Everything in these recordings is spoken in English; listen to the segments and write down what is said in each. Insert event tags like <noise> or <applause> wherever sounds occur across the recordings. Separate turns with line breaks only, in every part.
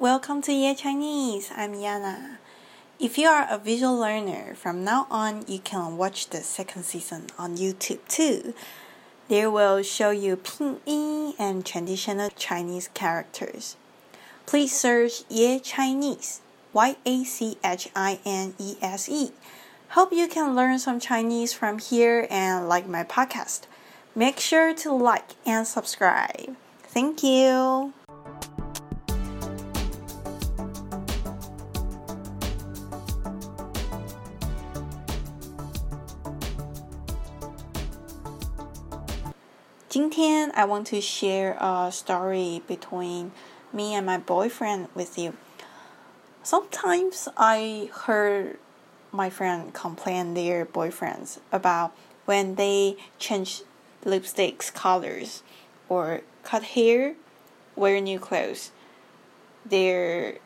welcome to Ya Chinese. I'm Yana. If you are a visual learner, from now on you can watch the second season on YouTube too. They will show you pinyin and traditional Chinese characters. Please search Ya Chinese, Y A C H I N E S E. Hope you can learn some Chinese from here and like my podcast. Make sure to like and subscribe. Thank you. 今天 I want to share a story between me and my boyfriend with you. Sometimes I heard my friend complain their boyfriends about when they change lipsticks colors or cut hair, wear new clothes. Their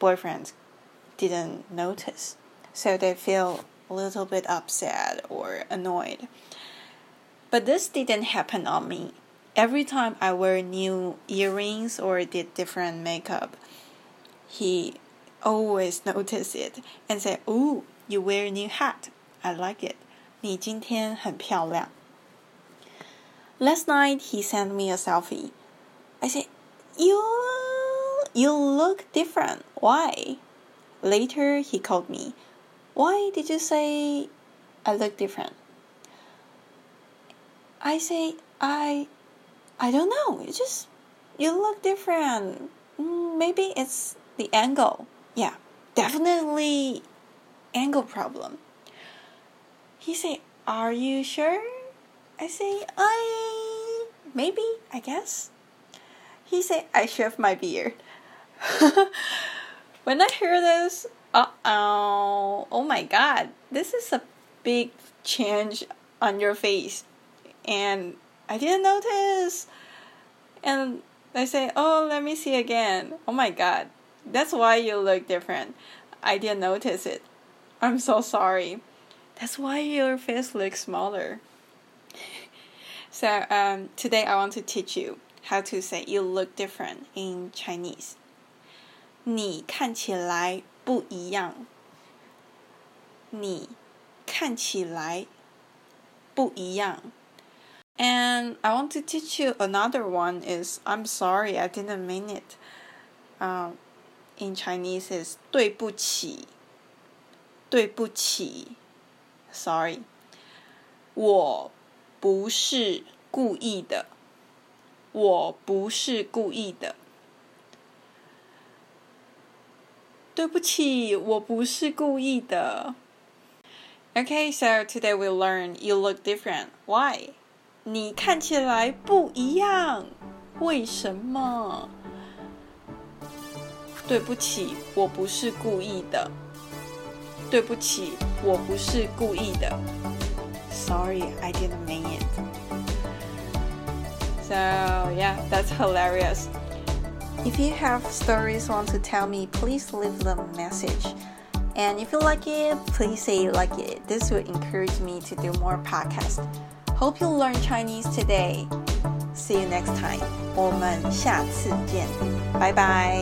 boyfriends didn't notice, so they feel a little bit upset or annoyed. But this didn't happen on me. Every time I wear new earrings or did different makeup, he always <laughs> noticed it and said, "Ooh, you wear a new hat. I like it. 你今天很漂亮." Last night he sent me a selfie. I said, "You you look different. Why?" Later he called me. Why did you say I look different? I say I I don't know. You just you look different. Mm, maybe it's the angle. Yeah, definitely angle problem. He say, "Are you sure?" I say, "I maybe, I guess." He say, "I shave my beard." <laughs> when I hear this, uh oh, oh my god, this is a big change on your face and I didn't notice. And I say, Oh, let me see again. Oh my god, that's why you look different. I didn't notice it. I'm so sorry. That's why your face looks smaller. <laughs> so um, today I want to teach you how to say you look different in Chinese. 你看起来不一样。你看起来不一样。 and I want to teach you another one is I'm sorry, I didn't mean it. Um, in Chinese is 对不起,对不起 sorry. 我不是故意的。我不是故意的。对不起，我不是故意的。Okay, so today we learn you look different. Why? 你看起来不一样，为什么？对不起，我不是故意的。对不起，我不是故意的。Sorry, I didn't mean it. So yeah, that's hilarious. If you have stories want to tell me, please leave the message. And if you like it, please say you like it. This will encourage me to do more podcasts. Hope you learn Chinese today. See you next time. 我们下次见，拜拜。